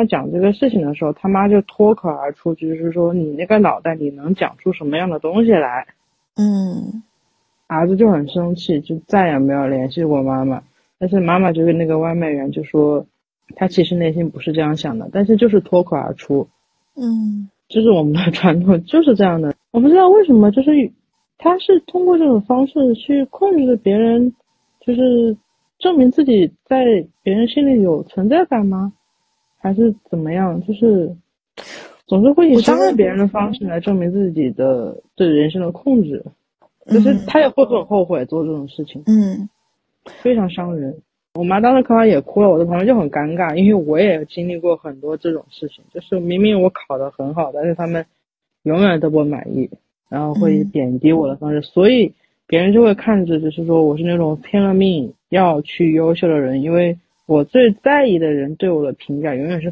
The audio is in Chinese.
他讲这个事情的时候，他妈就脱口而出，就是说你那个脑袋，你能讲出什么样的东西来？嗯，儿子就很生气，就再也没有联系过妈妈。但是妈妈就跟那个外卖员就说，他其实内心不是这样想的，但是就是脱口而出。嗯，就是我们的 传统就是这样的。我不知道为什么，就是他是通过这种方式去控制别人，就是证明自己在别人心里有存在感吗？还是怎么样？就是总是会以伤害别人的方式来证明自己的对人生的控制。就是他也会很后悔做这种事情，嗯，非常伤人。我妈当时看完也哭了，我的朋友就很尴尬，因为我也经历过很多这种事情，就是明明我考得很好，但是他们永远都不满意，然后会以贬低我的方式，所以别人就会看着，就是说我是那种拼了命要去优秀的人，因为我最在意的人对我的评价永远是